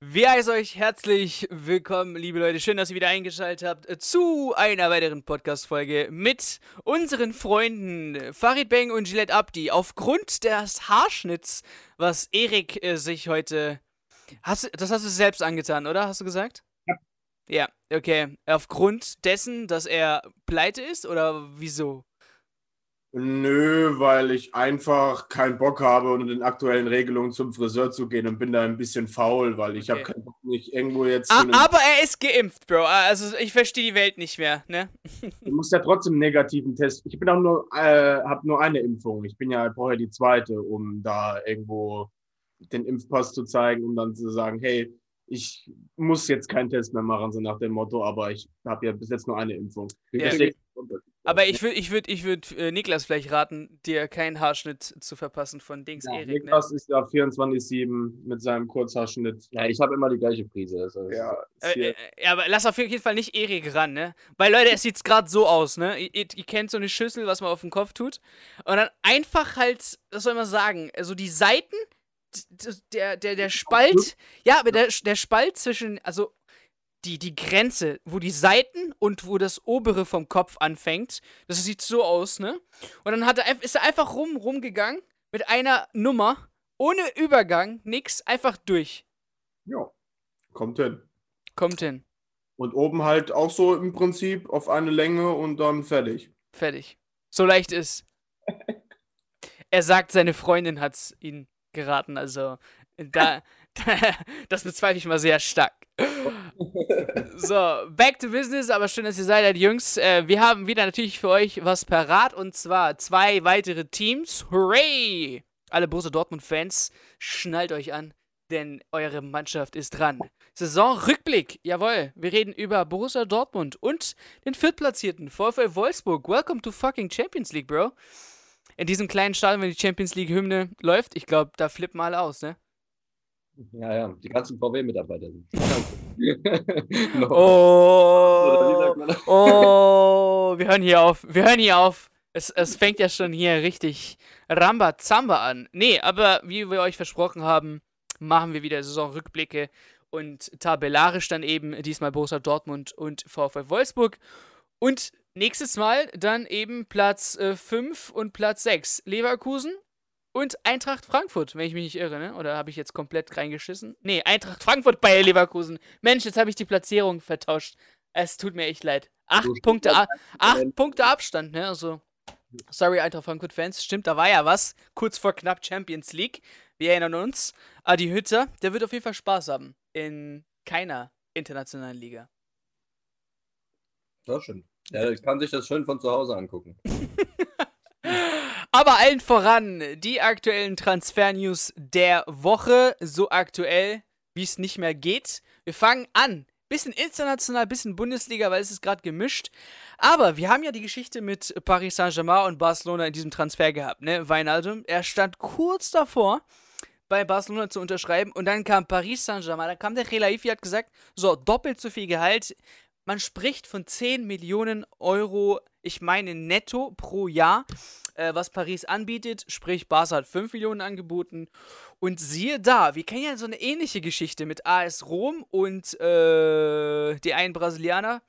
Wir heißen euch herzlich willkommen, liebe Leute. Schön, dass ihr wieder eingeschaltet habt zu einer weiteren Podcast-Folge mit unseren Freunden Farid Bang und Gillette Abdi. Aufgrund des Haarschnitts, was Erik äh, sich heute. Hast, das hast du selbst angetan, oder? Hast du gesagt? Ja. Ja, okay. Aufgrund dessen, dass er pleite ist oder wieso? Nö, weil ich einfach keinen Bock habe, unter den aktuellen Regelungen zum Friseur zu gehen und bin da ein bisschen faul, weil ich Okay. habe keinen Bock, nicht irgendwo jetzt. Ah, aber er ist geimpft, Bro. Also ich verstehe die Welt nicht mehr, ne? Du musst ja trotzdem einen negativen Test. Ich bin auch nur, äh, habe nur eine Impfung. Ich bin ja brauche ja die zweite, um da irgendwo den Impfpass zu zeigen, um dann zu sagen, hey, ich muss jetzt keinen Test mehr machen, so nach dem Motto, aber ich habe ja bis jetzt nur eine Impfung. Ja. Deswegen- Aber ich würde ich würd, ich würd, äh, Niklas vielleicht raten, dir keinen Haarschnitt zu verpassen von Dings ja, Erik. Ne? Niklas ist ja 24-7 mit seinem Kurzhaarschnitt. Ja, ich habe immer die gleiche Prise. Also Ja, ist Äh, äh, aber lass auf jeden Fall nicht Erik ran, ne? Weil Leute, es sieht gerade so aus, ne? Ihr, ihr, kennt so eine Schüssel, was man auf den Kopf tut. Und dann einfach halt, was soll man sagen, so die Seiten, der, der, der Spalt, ja, aber der, der Spalt zwischen, also die, die Grenze, wo die Seiten und wo das obere vom Kopf anfängt, das sieht so aus, ne? Und dann hat er, ist er einfach rum, rumgegangen mit einer Nummer, ohne Übergang, nix, einfach durch. ja, kommt hin. Kommt hin. Und oben halt auch so im Prinzip auf eine Länge und dann fertig. Fertig. So leicht ist. er sagt, seine Freundin hat's ihn geraten, also da, das bezweifle ich mal sehr stark. So, back to business, aber schön, dass ihr seid, halt, Jungs. Äh, wir haben wieder natürlich für euch was parat und zwar zwei weitere Teams. Hooray! Alle Borussia Dortmund-Fans, schnallt euch an, denn eure Mannschaft ist dran. Saisonrückblick, jawohl. Wir reden über Borussia Dortmund und den viertplatzierten VfL Wolfsburg. Welcome to fucking Champions League, Bro. In diesem kleinen Stadion, wenn die Champions League-Hymne läuft, ich glaube, da flippen alle aus, ne? ja, ja, die ganzen VW-Mitarbeiter sind. no. Oh, oh, wir hören hier auf, wir hören hier auf. Es, es fängt ja schon hier richtig Rambazamba an. Nee, aber wie wir euch versprochen haben, machen wir wieder Saisonrückblicke und tabellarisch dann eben diesmal Borussia Dortmund und VfL Wolfsburg. Und nächstes Mal dann eben Platz 5 und Platz 6 Leverkusen und Eintracht Frankfurt, wenn ich mich nicht irre, ne? Oder habe ich jetzt komplett reingeschissen? Nee, Eintracht Frankfurt bei Leverkusen. Mensch, jetzt habe ich die Platzierung vertauscht. Es tut mir echt leid. Acht Punkte, A acht Punkte Abstand, ne? Also, sorry, Eintracht Frankfurt-Fans. Stimmt, da war ja was. Kurz vor knapp Champions League. Wir erinnern uns. Adi Hütter, der wird auf jeden Fall Spaß haben. In keiner internationalen Liga. Das stimmt. Ja, ich kann sich das schön von zu Hause angucken. Aber allen voran die aktuellen Transfer-News der Woche. So aktuell, wie es nicht mehr geht. Wir fangen an. Bisschen international, bisschen Bundesliga, weil es ist gerade gemischt. Aber wir haben ja die Geschichte mit Paris Saint-Germain und Barcelona in diesem Transfer gehabt, ne? Weinaldum, er stand kurz davor, bei Barcelona zu unterschreiben und dann kam Paris Saint-Germain, dann kam der Relaifi, hat gesagt, so, doppelt so viel Gehalt. Man spricht von 10 Millionen Euro, ich meine netto pro Jahr, äh, was Paris anbietet. Sprich, Barca hat 5 Millionen angeboten. Und siehe da, wir kennen ja so eine ähnliche Geschichte mit AS Rom und äh, die einen Brasilianer,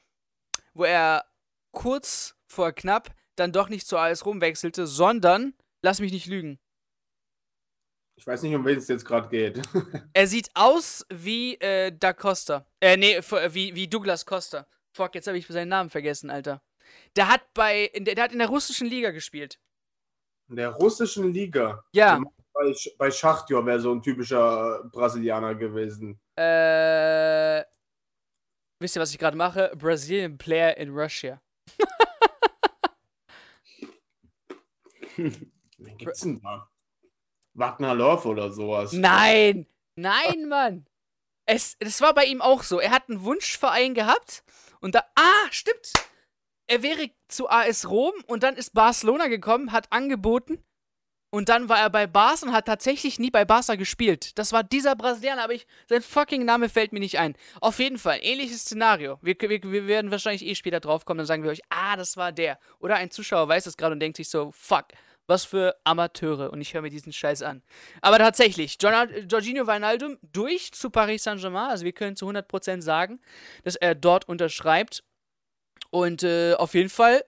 wo er kurz vor knapp dann doch nicht zu AS Rom wechselte, sondern, lass mich nicht lügen, Ich weiß nicht, um wen es jetzt gerade geht. Er sieht aus wie äh, Da Costa. Äh, nee, wie, wie Douglas Costa. Fuck, jetzt habe ich seinen Namen vergessen, Alter. Der hat bei, in der, der hat in der russischen Liga gespielt. In der russischen Liga. Ja, Bei, bei Schachtjor wäre so ein typischer äh, Brasilianer gewesen. äh, wisst ihr, was ich gerade mache? Brazilian Player in Russia. Wen gibt's denn da? Wagner Love oder sowas. Nein! Nein, Mann! Es, das war bei ihm auch so. Er hat einen Wunschverein gehabt und da. Ah, stimmt! Er wäre zu AS Rom und dann ist Barcelona gekommen, hat angeboten und dann war er bei Barca und hat tatsächlich nie bei Barca gespielt. Das war dieser Brasilianer, aber ich, sein fucking Name fällt mir nicht ein. Auf jeden Fall, ähnliches Szenario. Wir, wir, wir werden wahrscheinlich eh später draufkommen, dann sagen wir euch, ah, das war der. Oder ein Zuschauer weiß es gerade und denkt sich so, fuck, Was für Amateure und ich höre mir diesen Scheiß an. Aber tatsächlich, Jorginho Wijnaldum durch zu Paris Saint-Germain. Also wir können zu 100% sagen, dass er dort unterschreibt. Und äh, auf jeden Fall,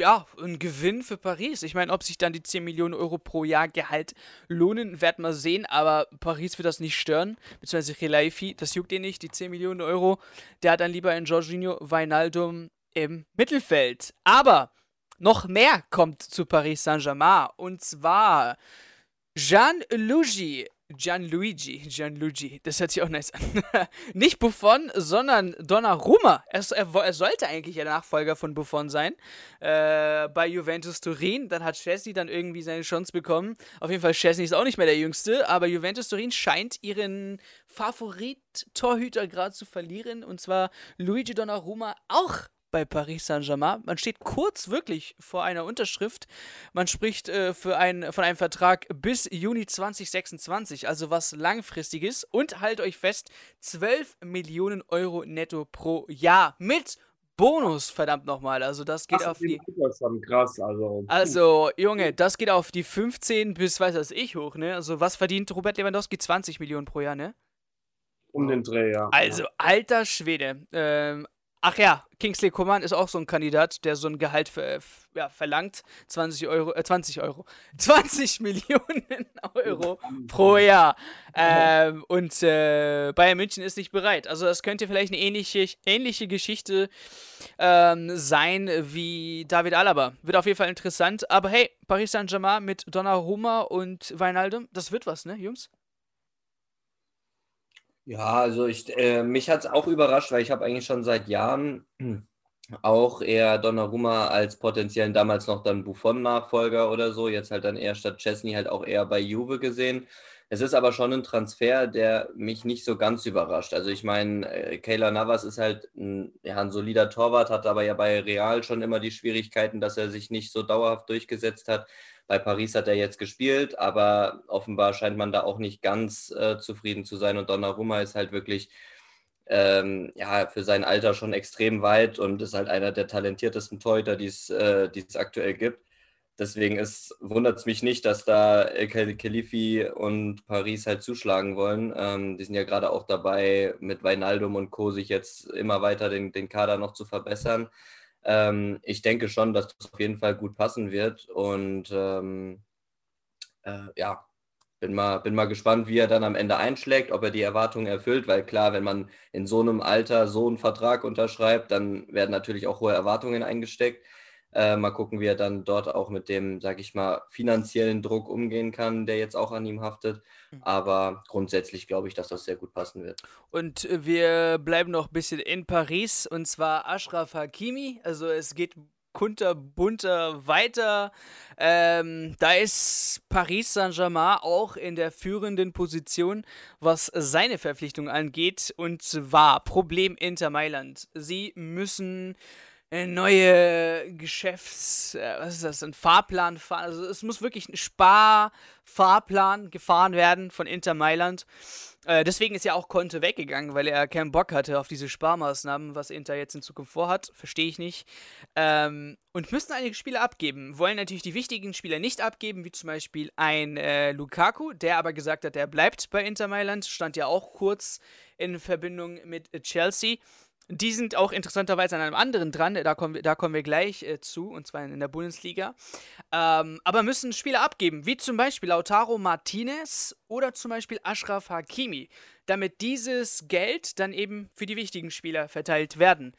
ja, ein Gewinn für Paris. Ich meine, ob sich dann die 10 Millionen Euro pro Jahr Gehalt lohnen, werden wir sehen. Aber Paris wird das nicht stören. Beziehungsweise Relaifi, das juckt ihn nicht, die 10 Millionen Euro. Der hat dann lieber in Jorginho Wijnaldum im Mittelfeld. Aber noch mehr kommt zu Paris Saint-Germain. Und zwar Gianluigi. Gianluigi. Gianluigi. Das hört sich auch nice an. Nicht Buffon, sondern Donnarumma. Er, er, er, sollte eigentlich der Nachfolger von Buffon sein. Äh, bei Juventus Turin. Dann hat Chesney dann irgendwie seine Chance bekommen. Auf jeden Fall, Chesney ist auch nicht mehr der Jüngste. Aber Juventus Turin scheint ihren Favorit-Torhüter gerade zu verlieren. Und zwar Luigi Donnarumma auch bei Paris Saint-Germain. Man steht kurz wirklich vor einer Unterschrift. Man spricht äh, für ein, von einem Vertrag bis Juni 2026, also was langfristiges. Und halt euch fest, 12 Millionen Euro netto pro Jahr mit Bonus, verdammt nochmal. Also das geht das auf die. Krass, also. Also, Junge, das geht auf die 15 bis weiß was ich hoch, ne? Also was verdient Robert Lewandowski? 20 Millionen pro Jahr, ne? Um den Dreh, ja. Also, alter Schwede. Ähm, Ach ja, Kingsley Coman ist auch so ein Kandidat, der so ein Gehalt für, ja, verlangt. 20 Euro, äh, 20 Euro. 20 Millionen Euro pro Jahr. Ähm, und äh, Bayern München ist nicht bereit. Also das könnte vielleicht eine ähnliche, ähnliche Geschichte ähm, sein wie David Alaba. Wird auf jeden Fall interessant. Aber hey, Paris Saint-Germain mit Donnarumma und Weinaldum, das wird was, ne, Jungs? Ja, also ich, äh, mich hat es auch überrascht, weil ich habe eigentlich schon seit Jahren auch eher Donnarumma als potenziellen damals noch dann Buffon-Nachfolger oder so, jetzt halt dann eher statt Chesney halt auch eher bei Juve gesehen. Es ist aber schon ein Transfer, der mich nicht so ganz überrascht. Also ich meine, äh, Kayla Navas ist halt ein, ja, ein solider Torwart, hat aber ja bei Real schon immer die Schwierigkeiten, dass er sich nicht so dauerhaft durchgesetzt hat. Bei Paris hat er jetzt gespielt, aber offenbar scheint man da auch nicht ganz äh, zufrieden zu sein. Und Donnarumma ist halt wirklich ähm, ja, für sein Alter schon extrem weit und ist halt einer der talentiertesten Torhüter, die äh, es aktuell gibt. Deswegen wundert es mich nicht, dass da El Khalifi und Paris halt zuschlagen wollen. Ähm, die sind ja gerade auch dabei, mit Weinaldum und Co. sich jetzt immer weiter den, den Kader noch zu verbessern. Ähm, ich denke schon, dass das auf jeden Fall gut passen wird. Und ähm, äh, ja, bin mal, bin mal gespannt, wie er dann am Ende einschlägt, ob er die Erwartungen erfüllt, weil klar, wenn man in so einem Alter so einen Vertrag unterschreibt, dann werden natürlich auch hohe Erwartungen eingesteckt. Äh, mal gucken, wie er dann dort auch mit dem, sag ich mal, finanziellen Druck umgehen kann, der jetzt auch an ihm haftet. Mhm. Aber grundsätzlich glaube ich, dass das sehr gut passen wird. Und wir bleiben noch ein bisschen in Paris und zwar Ashraf Hakimi. Also es geht kunterbunter weiter. Ähm, da ist Paris Saint-Germain auch in der führenden Position, was seine Verpflichtung angeht. Und zwar Problem Inter Mailand. Sie müssen neue Geschäfts, äh, was ist das, ein Fahrplan fahren. Also es muss wirklich ein Sparfahrplan gefahren werden von Inter Mailand. Äh, deswegen ist ja auch Conte weggegangen, weil er keinen Bock hatte auf diese Sparmaßnahmen, was Inter jetzt in Zukunft vorhat. Verstehe ich nicht. Ähm, und müssen einige Spieler abgeben. Wollen natürlich die wichtigen Spieler nicht abgeben, wie zum Beispiel ein äh, Lukaku, der aber gesagt hat, er bleibt bei Inter Mailand. Stand ja auch kurz in Verbindung mit Chelsea. Die sind auch interessanterweise an einem anderen dran, da kommen wir, da kommen wir gleich äh, zu, und zwar in der Bundesliga. Ähm, aber müssen Spieler abgeben, wie zum Beispiel Lautaro Martinez oder zum Beispiel Ashraf Hakimi, damit dieses Geld dann eben für die wichtigen Spieler verteilt werden.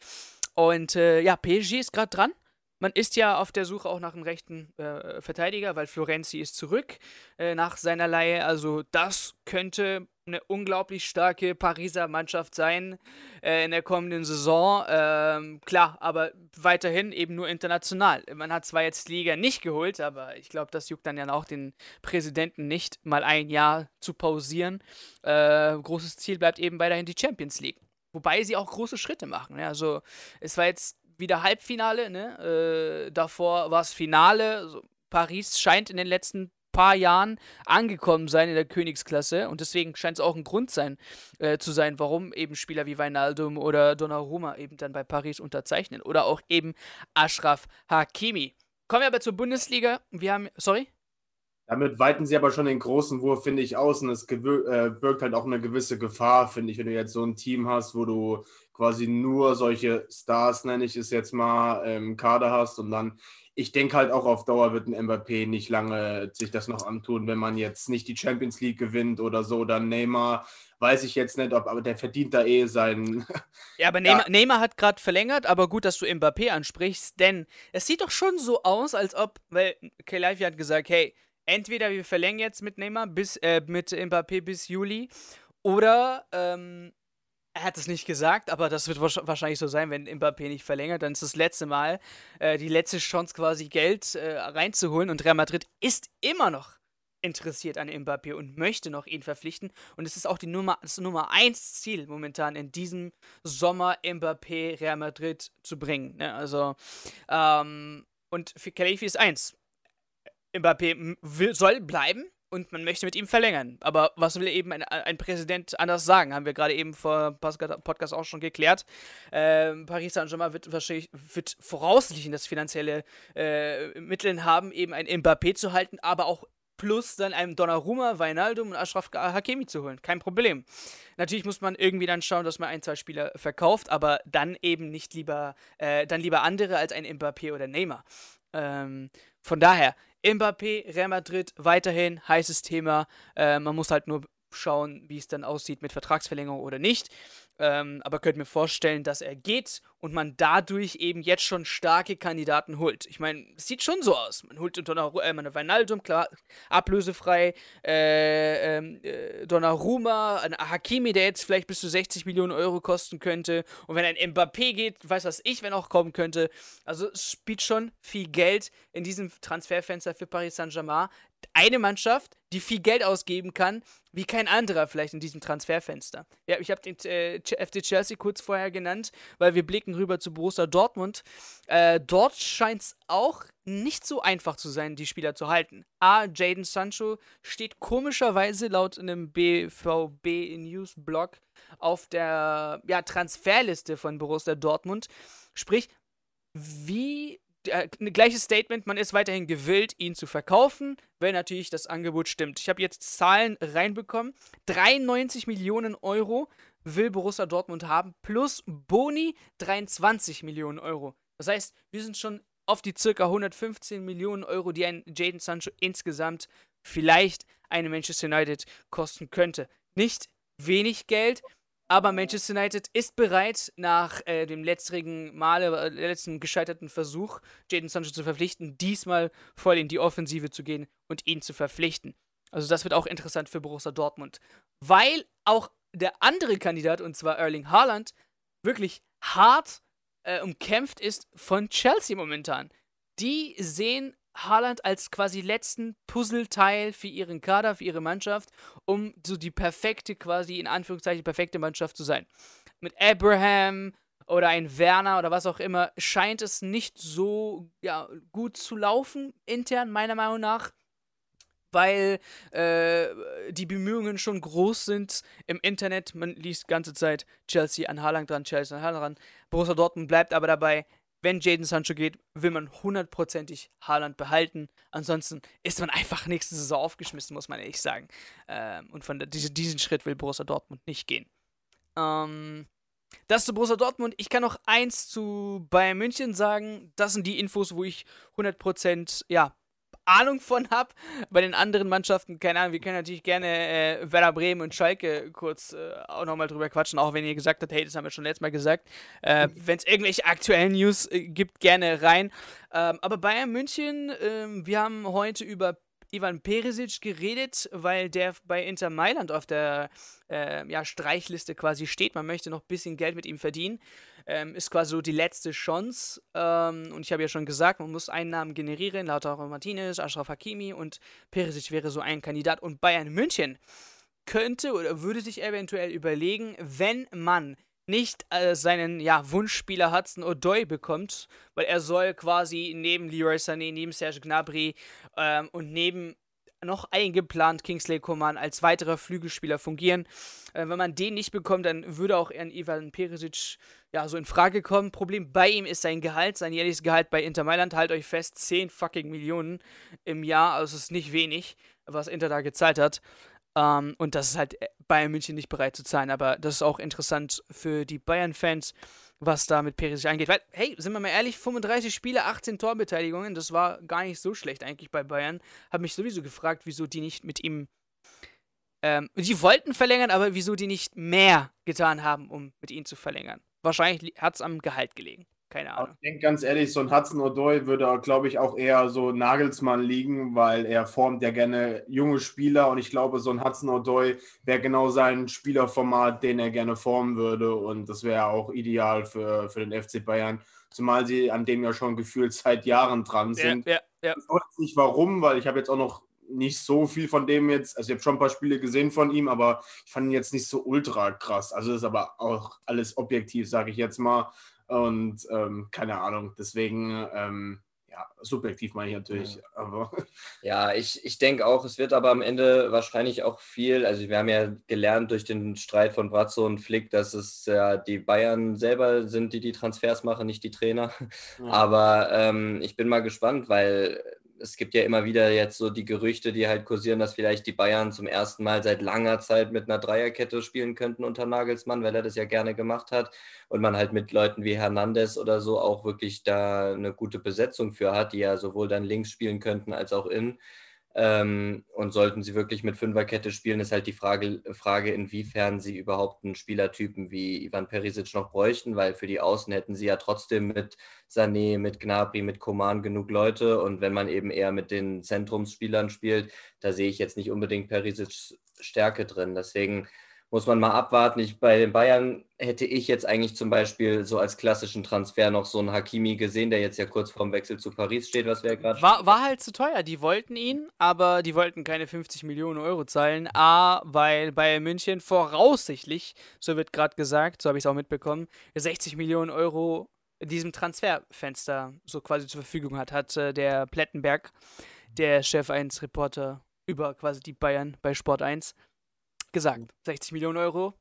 Und äh, ja, PSG ist gerade dran. Man ist ja auf der Suche auch nach einem rechten äh, Verteidiger, weil Florenzi ist zurück äh, nach seiner Leihe. Also das könnte eine unglaublich starke Pariser Mannschaft sein äh, in der kommenden Saison. Ähm, klar, aber weiterhin eben nur international. Man hat zwar jetzt Liga nicht geholt, aber ich glaube, das juckt dann ja auch den Präsidenten nicht, mal ein Jahr zu pausieren. Äh, großes Ziel bleibt eben weiterhin die Champions League. Wobei sie auch große Schritte machen. Ne? Also es war jetzt wieder Halbfinale, ne? Äh, davor war es Finale. Also, Paris scheint in den letzten paar Jahren angekommen sein in der Königsklasse und deswegen scheint es auch ein Grund sein, äh, zu sein, warum eben Spieler wie Weinaldum oder Donnarumma eben dann bei Paris unterzeichnen oder auch eben Ashraf Hakimi. Kommen wir aber zur Bundesliga. Wir haben, sorry? Damit weiten sie aber schon den großen Wurf, finde ich, aus und es äh, birgt halt auch eine gewisse Gefahr, finde ich, wenn du jetzt so ein Team hast, wo du quasi nur solche Stars, nenne ich es jetzt mal, im Kader hast und dann ich denke halt auch auf Dauer wird ein Mbappé nicht lange sich das noch antun, wenn man jetzt nicht die Champions League gewinnt oder so. Dann Neymar, weiß ich jetzt nicht, ob, aber der verdient da eh seinen. Ja, aber Neymar, ja. Neymar hat gerade verlängert, aber gut, dass du Mbappé ansprichst, denn es sieht doch schon so aus, als ob, weil Kelaifi hat gesagt, hey, entweder wir verlängern jetzt mit Neymar bis, äh, mit Mbappé bis Juli oder ähm, er hat es nicht gesagt, aber das wird wahrscheinlich so sein, wenn Mbappé nicht verlängert. Dann ist das letzte Mal äh, die letzte Chance, quasi Geld äh, reinzuholen. Und Real Madrid ist immer noch interessiert an Mbappé und möchte noch ihn verpflichten. Und es ist auch die Nummer, das Nummer 1 Ziel momentan in diesem Sommer, Mbappé Real Madrid zu bringen. Ne? Also, ähm, und für Khalifi ist eins. Mbappé will, soll bleiben, und man möchte mit ihm verlängern. Aber was will eben ein, ein Präsident anders sagen? Haben wir gerade eben vor Podcast auch schon geklärt. Ähm, Paris Saint-Germain wird wird voraussichtlich das finanzielle äh, Mitteln haben, eben ein Mbappé zu halten, aber auch plus dann einem Donnarumma, Weinaldum und Ashraf Hakimi zu holen. Kein Problem. Natürlich muss man irgendwie dann schauen, dass man ein, zwei Spieler verkauft, aber dann eben nicht lieber, äh, dann lieber andere als ein Mbappé oder Neymar. Ähm, von daher, Mbappé, Real Madrid, weiterhin heißes Thema. Äh, man muss halt nur schauen, wie es dann aussieht mit Vertragsverlängerung oder nicht. Ähm, aber könnt mir vorstellen, dass er geht und man dadurch eben jetzt schon starke Kandidaten holt. Ich meine, es sieht schon so aus. Man holt Donnarumma, äh, meine Wijnaldum, klar, ablösefrei, äh, ähm, äh, Donnarumma, ein Hakimi, der jetzt vielleicht bis zu 60 Millionen Euro kosten könnte. Und wenn ein Mbappé geht, weiß was ich, wenn auch kommen könnte. Also es spielt schon viel Geld in diesem Transferfenster für Paris Saint-Germain eine Mannschaft, die viel Geld ausgeben kann, wie kein anderer vielleicht in diesem Transferfenster. Ja, ich habe den äh, FC Chelsea kurz vorher genannt, weil wir blicken rüber zu Borussia Dortmund. Äh, dort scheint es auch nicht so einfach zu sein, die Spieler zu halten. A, Jaden Sancho steht komischerweise laut einem BVB News Blog auf der ja, Transferliste von Borussia Dortmund. Sprich, wie äh, gleiches Statement, man ist weiterhin gewillt, ihn zu verkaufen, wenn natürlich das Angebot stimmt. Ich habe jetzt Zahlen reinbekommen. 93 Millionen Euro will Borussia Dortmund haben, plus Boni 23 Millionen Euro. Das heißt, wir sind schon auf die circa 115 Millionen Euro, die ein Jaden Sancho insgesamt vielleicht eine Manchester United kosten könnte. Nicht wenig Geld, aber Manchester United ist bereit, nach äh, dem letztrigen Male, äh, letzten gescheiterten Versuch, Jadon Sancho zu verpflichten, diesmal voll in die Offensive zu gehen und ihn zu verpflichten. Also das wird auch interessant für Borussia Dortmund. Weil auch der andere Kandidat, und zwar Erling Haaland, wirklich hart äh, umkämpft ist von Chelsea momentan. Die sehen Haaland als quasi letzten Puzzleteil für ihren Kader, für ihre Mannschaft, um so die perfekte, quasi in Anführungszeichen perfekte Mannschaft zu sein. Mit Abraham oder ein Werner oder was auch immer scheint es nicht so ja, gut zu laufen intern, meiner Meinung nach weil äh, die Bemühungen schon groß sind im Internet. Man liest ganze Zeit Chelsea an Haaland dran, Chelsea an Haaland dran. Borussia Dortmund bleibt aber dabei, wenn Jaden Sancho geht, will man hundertprozentig Haaland behalten. Ansonsten ist man einfach nächste Saison aufgeschmissen, muss man ehrlich sagen. Ähm, und von der, diese, diesen Schritt will Borussia Dortmund nicht gehen. Ähm, das zu Borussia Dortmund. Ich kann noch eins zu Bayern München sagen. Das sind die Infos, wo ich 100% ja, Ahnung von habe. Bei den anderen Mannschaften, keine Ahnung, wir können natürlich gerne äh, Werder Bremen und Schalke kurz äh, auch nochmal drüber quatschen, auch wenn ihr gesagt habt, hey, das haben wir schon letztes Mal gesagt. Äh, mhm. wenn es irgendwelche aktuellen News äh, gibt, gerne rein. Ähm, aber Bayern München, ähm, wir haben heute über Ivan Perisic geredet, weil der bei Inter Mailand auf der äh, ja, Streichliste quasi steht. Man möchte noch ein bisschen Geld mit ihm verdienen. Ähm, ist quasi so die letzte Chance. Ähm, und ich habe ja schon gesagt, man muss Einnahmen generieren. Lautaro Martinez, Ashraf Hakimi und Perisic wäre so ein Kandidat. Und Bayern München könnte oder würde sich eventuell überlegen, wenn man nicht äh, seinen ja, Wunschspieler Hudson O'Doy bekommt, weil er soll quasi neben Leroy Sané, neben Serge Gnabry ähm, und neben noch eingeplant, Kingsley Coman, als weiterer Flügelspieler fungieren. Äh, wenn man den nicht bekommt, dann würde auch ein Ivan Perisic ja so in Frage kommen. Problem bei ihm ist sein Gehalt, sein jährliches Gehalt bei Inter Mailand. Halt euch fest, 10 fucking Millionen im Jahr. Also es ist nicht wenig, was Inter da gezahlt hat. Ähm, und das ist halt äh, Bayern München nicht bereit zu zahlen. Aber das ist auch interessant für die Bayern-Fans was da mit Perisic angeht. Weil, hey, sind wir mal ehrlich, 35 Spiele, 18 Torbeteiligungen, das war gar nicht so schlecht eigentlich bei Bayern. Hab mich sowieso gefragt, wieso die nicht mit ihm. Ähm, die wollten verlängern, aber wieso die nicht mehr getan haben, um mit ihm zu verlängern. Wahrscheinlich hat es am Gehalt gelegen. Keine Ahnung. Ich denke ganz ehrlich, so ein Hudson O'Doy würde, glaube ich, auch eher so Nagelsmann liegen, weil er formt ja gerne junge Spieler und ich glaube, so ein Hudson O'Doy wäre genau sein Spielerformat, den er gerne formen würde und das wäre auch ideal für, für den FC Bayern, zumal sie an dem ja schon gefühlt seit Jahren dran sind. Ja, ja, ja. Ich weiß nicht warum, weil ich habe jetzt auch noch nicht so viel von dem jetzt, also ich habe schon ein paar Spiele gesehen von ihm, aber ich fand ihn jetzt nicht so ultra krass. Also das ist aber auch alles objektiv, sage ich jetzt mal. Und ähm, keine Ahnung, deswegen, ähm, ja, subjektiv meine ich natürlich. Ja, aber. ja ich, ich denke auch, es wird aber am Ende wahrscheinlich auch viel, also wir haben ja gelernt durch den Streit von Brazzo und Flick, dass es ja die Bayern selber sind, die die Transfers machen, nicht die Trainer. Ja. Aber ähm, ich bin mal gespannt, weil es gibt ja immer wieder jetzt so die Gerüchte, die halt kursieren, dass vielleicht die Bayern zum ersten Mal seit langer Zeit mit einer Dreierkette spielen könnten unter Nagelsmann, weil er das ja gerne gemacht hat und man halt mit Leuten wie Hernandez oder so auch wirklich da eine gute Besetzung für hat, die ja sowohl dann links spielen könnten als auch in. Ähm, und sollten sie wirklich mit Fünferkette spielen, ist halt die Frage, Frage, inwiefern sie überhaupt einen Spielertypen wie Ivan Perisic noch bräuchten, weil für die Außen hätten sie ja trotzdem mit Sané, mit Gnabry, mit Koman genug Leute. Und wenn man eben eher mit den Zentrumsspielern spielt, da sehe ich jetzt nicht unbedingt Perisic Stärke drin. Deswegen muss man mal abwarten. Ich, bei den Bayern hätte ich jetzt eigentlich zum Beispiel so als klassischen Transfer noch so einen Hakimi gesehen, der jetzt ja kurz vorm Wechsel zu Paris steht, was wir gerade. War, war halt zu teuer. Die wollten ihn, aber die wollten keine 50 Millionen Euro zahlen. A, weil Bayern München voraussichtlich, so wird gerade gesagt, so habe ich es auch mitbekommen, 60 Millionen Euro in diesem Transferfenster so quasi zur Verfügung hat, hat äh, der Plettenberg, der Chef 1 Reporter über quasi die Bayern bei Sport 1 gesagt. 60 Millionen Euro.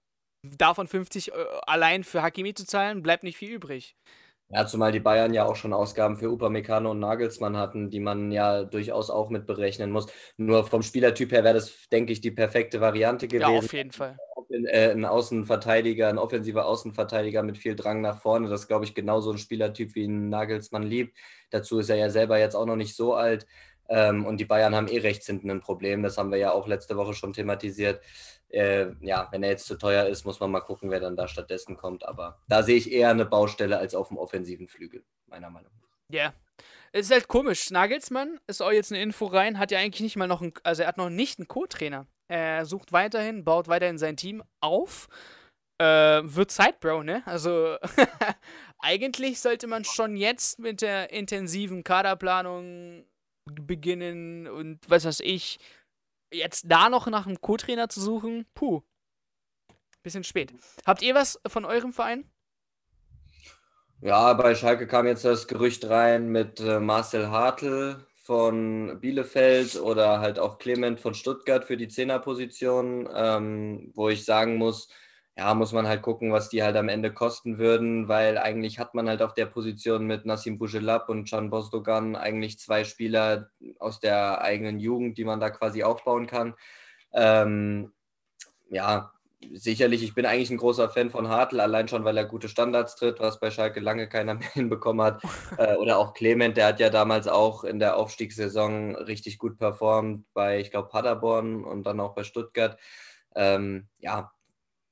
Davon 50 äh, allein für Hakimi zu zahlen, bleibt nicht viel übrig. Ja, zumal die Bayern ja auch schon Ausgaben für Upamecano und Nagelsmann hatten, die man ja durchaus auch mit berechnen muss. Nur vom Spielertyp her wäre das, denke ich, die perfekte Variante gewesen. Ja, auf jeden Fall. Äh, ein Außenverteidiger, ein offensiver Außenverteidiger mit viel Drang nach vorne. Das ist, glaube ich, genauso ein Spielertyp, wie ein Nagelsmann liebt. Dazu ist er ja selber jetzt auch noch nicht so alt. Ähm, und die Bayern haben eh rechts hinten ein Problem. Das haben wir ja auch letzte Woche schon thematisiert. Äh, ja, wenn er jetzt zu teuer ist, muss man mal gucken, wer dann da stattdessen kommt. Aber da sehe ich eher eine Baustelle als auf dem offensiven Flügel, meiner Meinung nach. Ja. Yeah. Es ist halt komisch. Nagelsmann ist auch jetzt eine Info rein, hat ja eigentlich nicht mal noch einen, also er hat noch nicht einen Co-Trainer. Er sucht weiterhin, baut weiterhin sein Team auf. Äh, wird Zeit, Bro, ne? Also, eigentlich sollte man schon jetzt mit der intensiven Kaderplanung beginnen und was weiß ich. Jetzt da noch nach einem Co-Trainer zu suchen, puh. Bisschen spät. Habt ihr was von eurem Verein? Ja, bei Schalke kam jetzt das Gerücht rein mit äh, Marcel Hartl von Bielefeld oder halt auch Clement von Stuttgart für die Zehnerposition, ähm, wo ich sagen muss, ja, muss man halt gucken, was die halt am Ende kosten würden, weil eigentlich hat man halt auf der Position mit Nassim Bougelab und Can Bosdogan eigentlich zwei Spieler aus der eigenen Jugend, die man da quasi aufbauen kann. Ähm, ja, sicherlich, ich bin eigentlich ein großer Fan von Hartl, allein schon, weil er gute Standards tritt, was bei Schalke lange keiner mehr hinbekommen hat. äh, oder auch Clement, der hat ja damals auch in der Aufstiegssaison richtig gut performt bei, ich glaube, Paderborn und dann auch bei Stuttgart. Ähm, ja,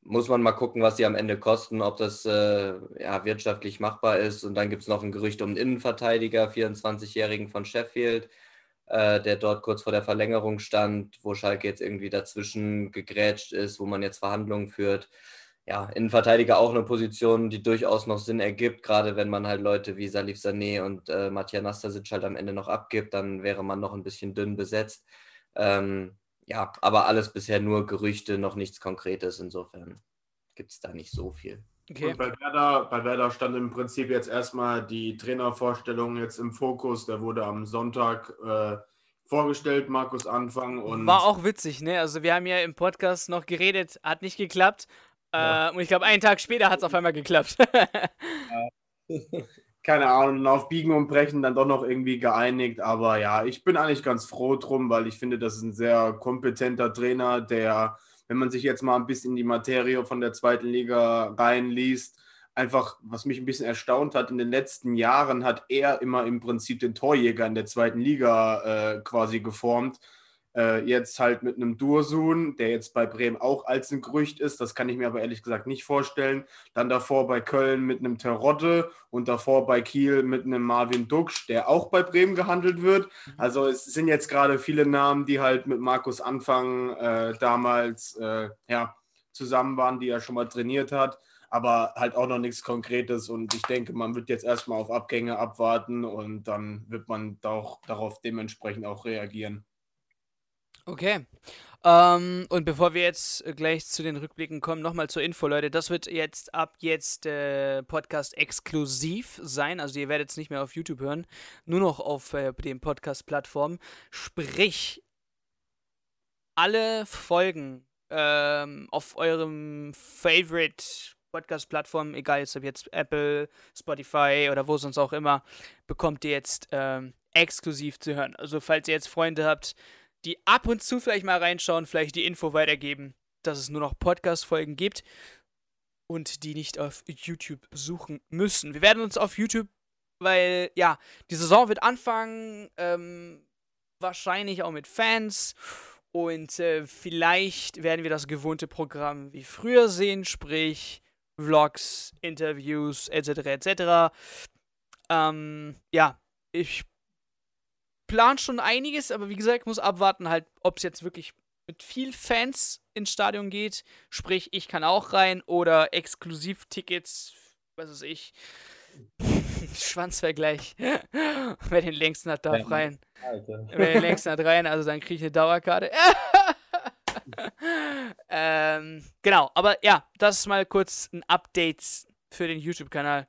muss man mal gucken, was die am Ende kosten, ob das äh, ja, wirtschaftlich machbar ist. Und dann gibt es noch ein Gerücht um einen Innenverteidiger, 24-Jährigen von Sheffield, äh, der dort kurz vor der Verlängerung stand, wo Schalke jetzt irgendwie dazwischen gegrätscht ist, wo man jetzt Verhandlungen führt. Ja, Innenverteidiger auch eine Position, die durchaus noch Sinn ergibt, gerade wenn man halt Leute wie Salif Sané und äh, Matja Nastasic halt am Ende noch abgibt, dann wäre man noch ein bisschen dünn besetzt. Ähm, ja, aber alles bisher nur Gerüchte, noch nichts Konkretes. Insofern gibt es da nicht so viel. Okay. bei, Werder, bei Werder stand im Prinzip jetzt erstmal die Trainervorstellung jetzt im Fokus. Der wurde am Sonntag äh, vorgestellt, Markus Anfang. Und War auch witzig, ne? Also wir haben ja im Podcast noch geredet, hat nicht geklappt. Ja. Äh, und ich glaube, einen Tag später hat es auf einmal geklappt. keine Ahnung, auf Biegen und Brechen dann doch noch irgendwie geeinigt. Aber ja, ich bin eigentlich ganz froh drum, weil ich finde, das ist ein sehr kompetenter Trainer, der, wenn man sich jetzt mal ein bisschen in die Materie von der zweiten Liga reinliest, einfach, was mich ein bisschen erstaunt hat, in den letzten Jahren hat er immer im Prinzip den Torjäger in der zweiten Liga äh, quasi geformt. Äh, jetzt halt mit einem Dursun, der jetzt bei Bremen auch als ein Gerücht ist. Das kann ich mir aber ehrlich gesagt nicht vorstellen. Dann davor bei Köln mit einem Terodde und davor bei Kiel mit einem Marvin Duksch, der auch bei Bremen gehandelt wird. Also es sind jetzt gerade viele Namen, die halt mit Markus Anfang äh, damals äh, ja, zusammen waren, die er schon mal trainiert hat. Aber halt auch noch nichts Konkretes und ich denke, man wird jetzt erstmal auf Abgänge abwarten und dann wird man auch darauf dementsprechend auch reagieren. Okay. Ähm, und bevor wir jetzt gleich zu den Rückblicken kommen, nochmal zur Info, Leute. Das wird jetzt ab jetzt äh, Podcast exklusiv sein. Also ihr werdet es nicht mehr auf YouTube hören, nur noch auf äh, den Podcast-Plattformen. Sprich, alle Folgen ähm, auf eurem Favorite Podcast-Plattform, egal jetzt ob jetzt Apple, Spotify oder wo sonst auch immer, bekommt ihr jetzt ähm, exklusiv zu hören. Also falls ihr jetzt Freunde habt, die ab und zu vielleicht mal reinschauen, vielleicht die Info weitergeben, dass es nur noch Podcast-Folgen gibt und die nicht auf YouTube suchen müssen. Wir werden uns auf YouTube, weil ja, die Saison wird anfangen, ähm, wahrscheinlich auch mit Fans und äh, vielleicht werden wir das gewohnte Programm wie früher sehen, sprich Vlogs, Interviews etc. etc. Ähm, ja, ich plan schon einiges, aber wie gesagt, muss abwarten, halt, ob es jetzt wirklich mit viel Fans ins Stadion geht. Sprich, ich kann auch rein oder Exklusivtickets, was weiß ich. Schwanzvergleich. Wer den längsten hat, darf Ja. rein. Alter. Wer den längsten hat rein, also dann kriege ich eine Dauerkarte. ähm, genau, aber ja, das ist mal kurz ein Update für den YouTube-Kanal.